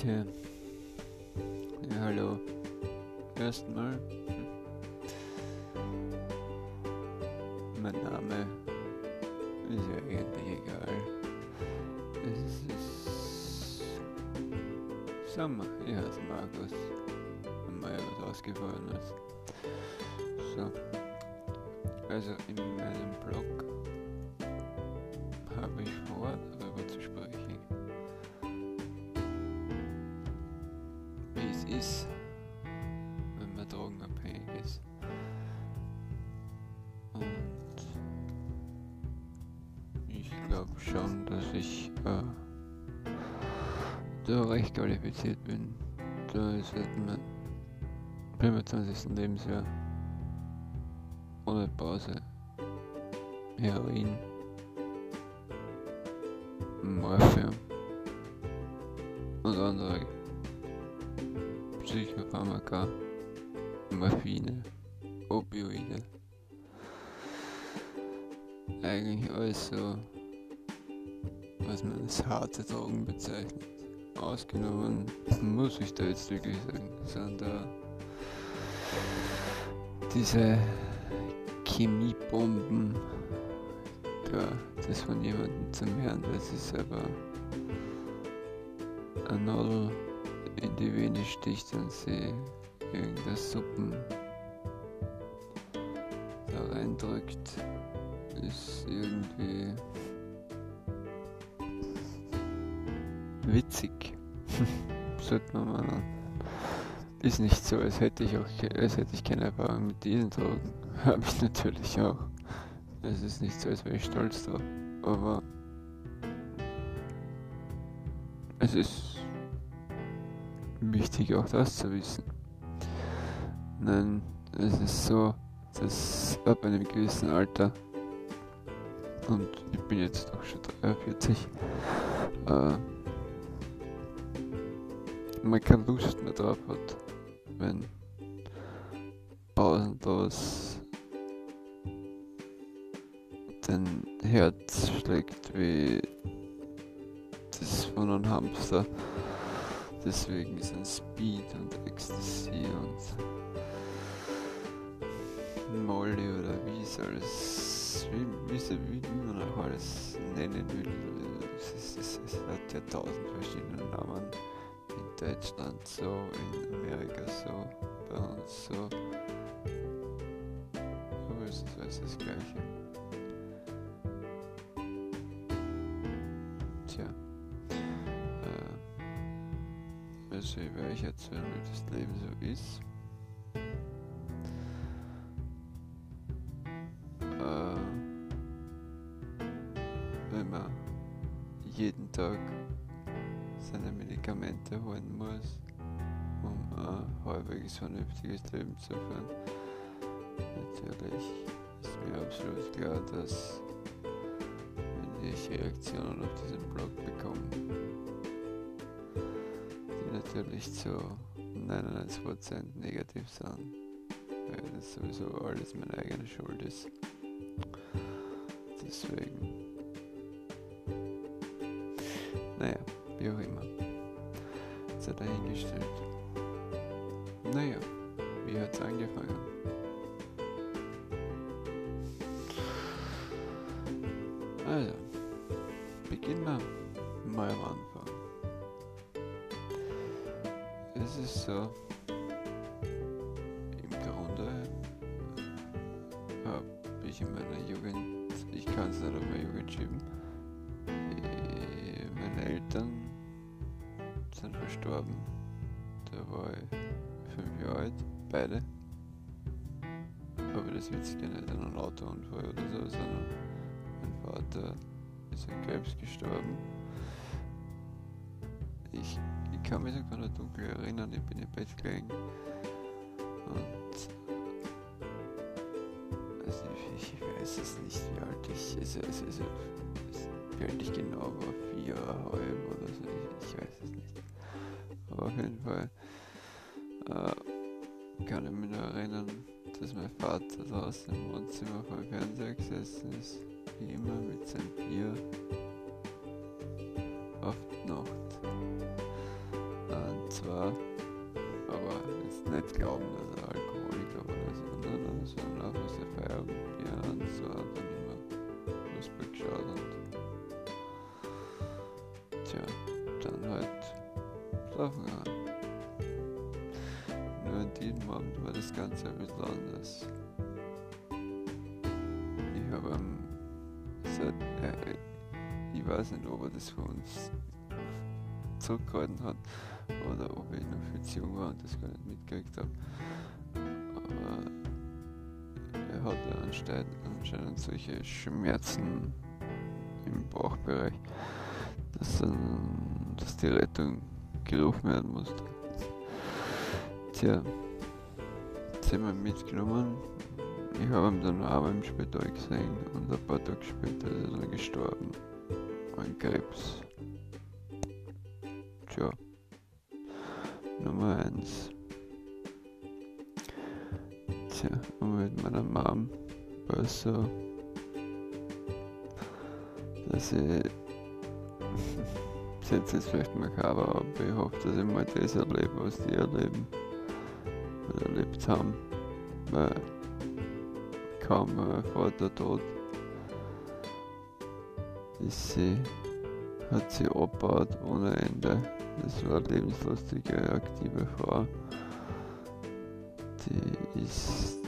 Tja. Ja, hallo. Erstmal. Mein Name ist ja eigentlich egal. Es ist Sommer. Ich heiße Markus. Ja was Ausgefallenes. So. Also in meinem Blog habe ich vor, da recht qualifiziert bin. Da ist halt mein 25. Lebensjahr ohne Pause Heroin Morphium und andere Psychopharmaka, Morphine, Opioide. Eigentlich alles so, was man als harte Drogen bezeichnet. Ausgenommen muss ich da jetzt wirklich sagen, sind da diese Chemiebomben ja, das von jemandem zu hören, der sich selber eine Nadel in die Vene sticht und sie irgendeine Suppen da reindrückt, ist irgendwie witzig. Sollte man mal ist nicht so, als hätte ich auch als hätte ich keine Erfahrung mit diesen Drogen. Habe ich natürlich auch. Es ist nicht so, als wäre ich stolz drauf. Aber es ist wichtig auch das zu wissen. Nein, es ist so, dass ab einem gewissen Alter und ich bin jetzt auch schon 43, äh, man keine Lust mehr drauf hat, wenn pausenlos dein Herz schlägt wie das von einem Hamster. Deswegen ist ein Speed und Ecstasy und Molly oder wie es alles, wie, wie, wie, wie man auch alles nennen will. Es, es, es hat ja tausend verschiedene Namen. Deutschland so, in Amerika so, bei uns so. Aber es ist alles das Gleiche. Tja. Äh, also ich werde euch erzählen, wie das Leben so ist. Äh, wenn man jeden Tag seine Medikamente holen muss, um ein halbwegs vernünftiges Leben zu führen. Natürlich ist mir absolut klar, dass wenn ich Reaktionen auf diesen Blog bekomme, die natürlich zu 99% negativ sind, weil das sowieso alles meine eigene Schuld ist. Deswegen. Naja, wie auch immer. Sei dahingestellt. Naja, wie hat's angefangen? Also, beginnen wir mal am Anfang. Es ist so, im Grunde habe ich in meiner Jugend, ich kann es nicht auf meine Jugend schieben, sind verstorben. Da war ich fünf Jahre alt, beide. Aber das witzige nicht an einem Autounfall oder so, sondern mein Vater ist an Krebs gestorben. Ich, ich kann mich sogar noch dunkel erinnern, ich bin im Bett gelegen. Und also ich, ich weiß es nicht, wie alt ich, also, also, also, wie alt ich genau war, viereinhalb oder so, ich, ich weiß es nicht. Aber auf jeden Fall äh, kann ich mich noch erinnern, dass mein Vater draußen im Wohnzimmer vor dem Fernseher gesessen ist, wie immer mit seinem Bier auf die Nacht. Äh, glauben, dass er Alkoholiker war. Also, nein, nein, sondern einfach sehr Feierabend, ja, und so hat dann immer Fußball geschaut und tja, dann halt schlafen gegangen. Nur an diesem Abend war das Ganze anders. Ich habe am äh, ich weiß nicht, ob er das für uns zurückgehalten hat oder ob ich noch viel zu jung war und das gar nicht mitgekriegt habe. Aber er hatte anscheinend, anscheinend solche Schmerzen im Bauchbereich, dass, dann, dass die Rettung gerufen werden musste. Tja, jetzt haben wir mitgenommen. Ich habe ihn dann auch im Spital gesehen und ein paar Tage später ist er gestorben an Krebs. Tja. Nummer 1. Tja, und mit meiner Mom war es so, dass ich, das ist jetzt vielleicht makaber, aber ich hoffe, dass ich mal das erlebe, was die erleben oder erlebt haben, weil kaum mein Vater tot ist sie, hat sie abgebaut ohne Ende. Das war eine lebenslustige, aktive Frau. Die ist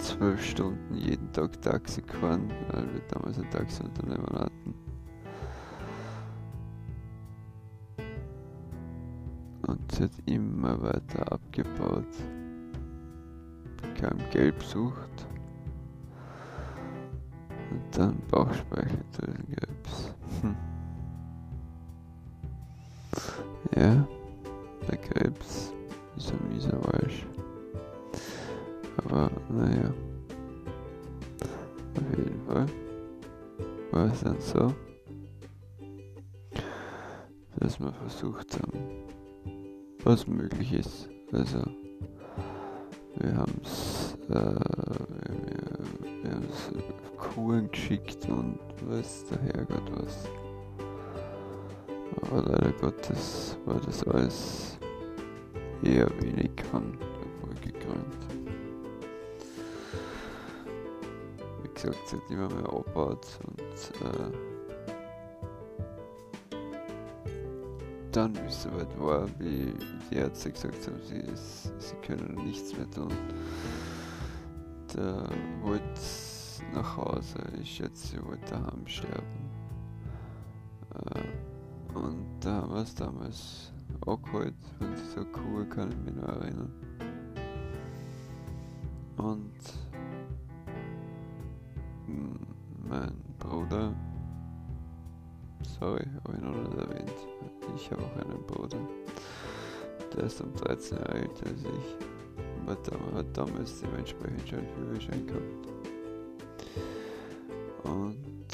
zwölf Stunden jeden Tag Taxi gefahren, weil wir damals ein Taxiunternehmen hatten. Hat immer weiter abgebaut, bekam Gelbsucht und dann Bauchspeicheldrüsenkrebs. Hm. Ja, der Krebs ist ein mieser Walsch. Aber naja, auf jeden Fall war es dann so, dass wir versucht haben, was möglich ist. Also, wir haben es äh, wir, wir Kuren geschickt und weiß der Herrgott was. Aber leider Gottes war das alles eher wenig an gekrönt. Wie gesagt, sie hat immer mehr abgebaut und äh, dann, wie es soweit war, wie die Ärzte gesagt haben, sie, sie können nichts mehr tun, da wollte nach Hause. Ich schätze, sie wollte daheim sterben. Äh, und da haben wir es damals abgeholt von dieser Kuh, kann ich mich noch erinnern. Und mein Bruder, sorry, habe ich noch nicht ich habe auch einen Bruder, der ist um 13 Jahre älter als ich, aber hat damals dementsprechend schon Führerschein gehabt. Und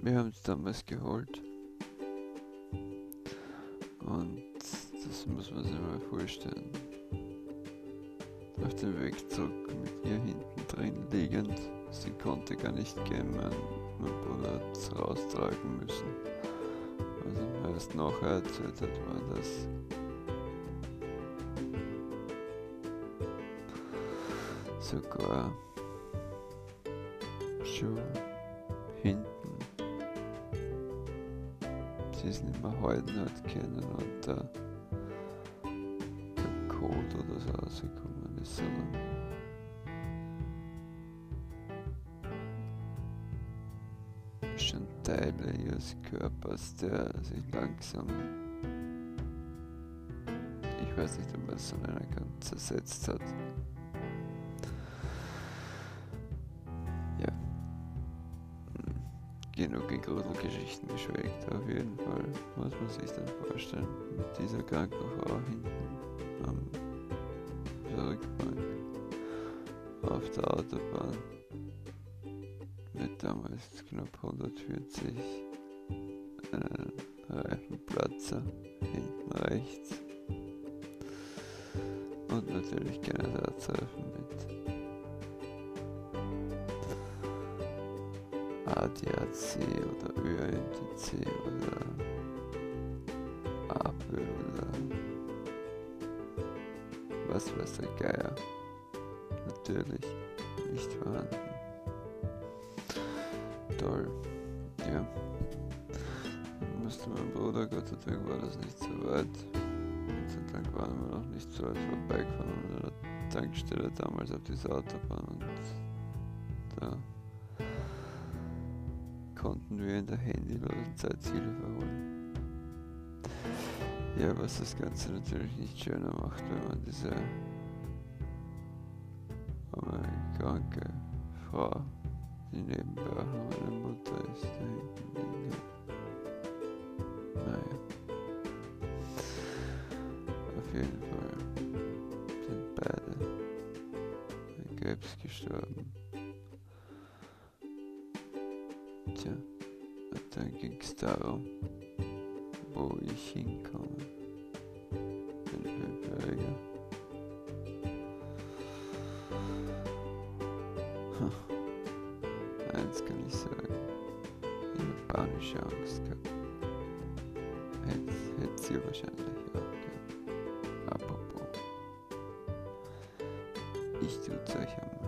wir haben es damals geholt. Und das muss man sich mal vorstellen. Auf dem Weg zurück mit ihr hinten drin liegend. Sie konnte gar nicht gehen, mein Bruder hat es raustragen müssen. Mir erst nachher erzählt hat, war das sogar schon hinten. Sie ist nicht mehr halten hat können und der, der Code oder so rausgekommen ist, sondern Teile ihres Körpers, der sich langsam, ich weiß nicht, ob man es so nennen kann, zersetzt hat. genug in Gruselgeschichten geschwelgt. Auf jeden Fall muss man sich dann vorstellen, mit dieser kranken Frau hinten am Rückbank auf der Autobahn damals knapp 140 einen Reifenplatzer hinten rechts und natürlich keine Ersatzreifen mit ADAC oder ÖNTC oder APÖ oder was weiß der Geier. Natürlich nicht vorhanden. Toll. Ja. Dann musste mein Bruder, Gott sei Dank war das nicht so weit. Gott sei Dank waren wir noch nicht so weit vorbeigefahren an der Tankstelle damals auf dieser Autobahn und da konnten wir in der handylosen Zeit Ziele verholen. Ja, was das Ganze natürlich nicht schöner macht, wenn man diese arme, kranke Frau, die nebenbei auch noch meine Mutter ist, da hinten hat. Naja. Auf jeden Fall sind beide an Krebs gestorben. Tja, und dann ging es darum, wo ich hinkomme. Bin fünfjähriger. Angst gehabt. Hätte, hätte sie wahrscheinlich auch gehabt. Apropos. Ich tut's euch einmal.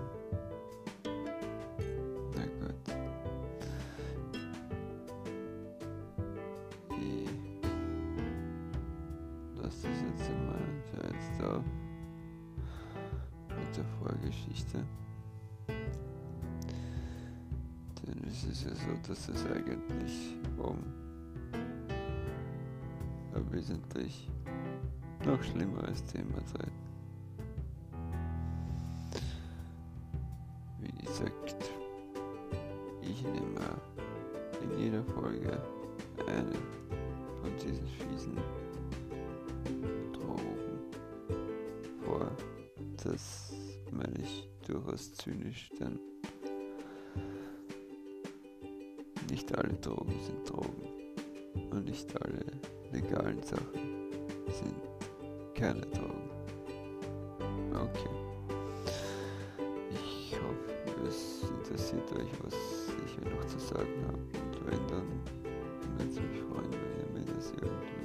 Denn es ist ja so, dass es eigentlich um ein wesentlich noch schlimmeres Thema dreht. Wie gesagt, ich nehme in jeder Folge eine von diesen fiesen Drogen vor. Das meine ich durchaus zynisch, denn nicht alle Drogen sind Drogen und nicht alle legalen Sachen sind keine Drogen. Okay. Ich hoffe, es interessiert euch, was ich hier noch zu sagen habe. Und wenn, dann würde es mich freuen, wenn ihr mir das irgendwie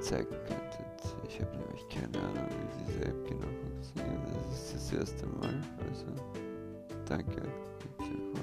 zeigen könntet. Ich habe nämlich keine Ahnung, wie diese App genau funktioniert. Das ist das erste Mal. Also, danke. Bitte freuen uns.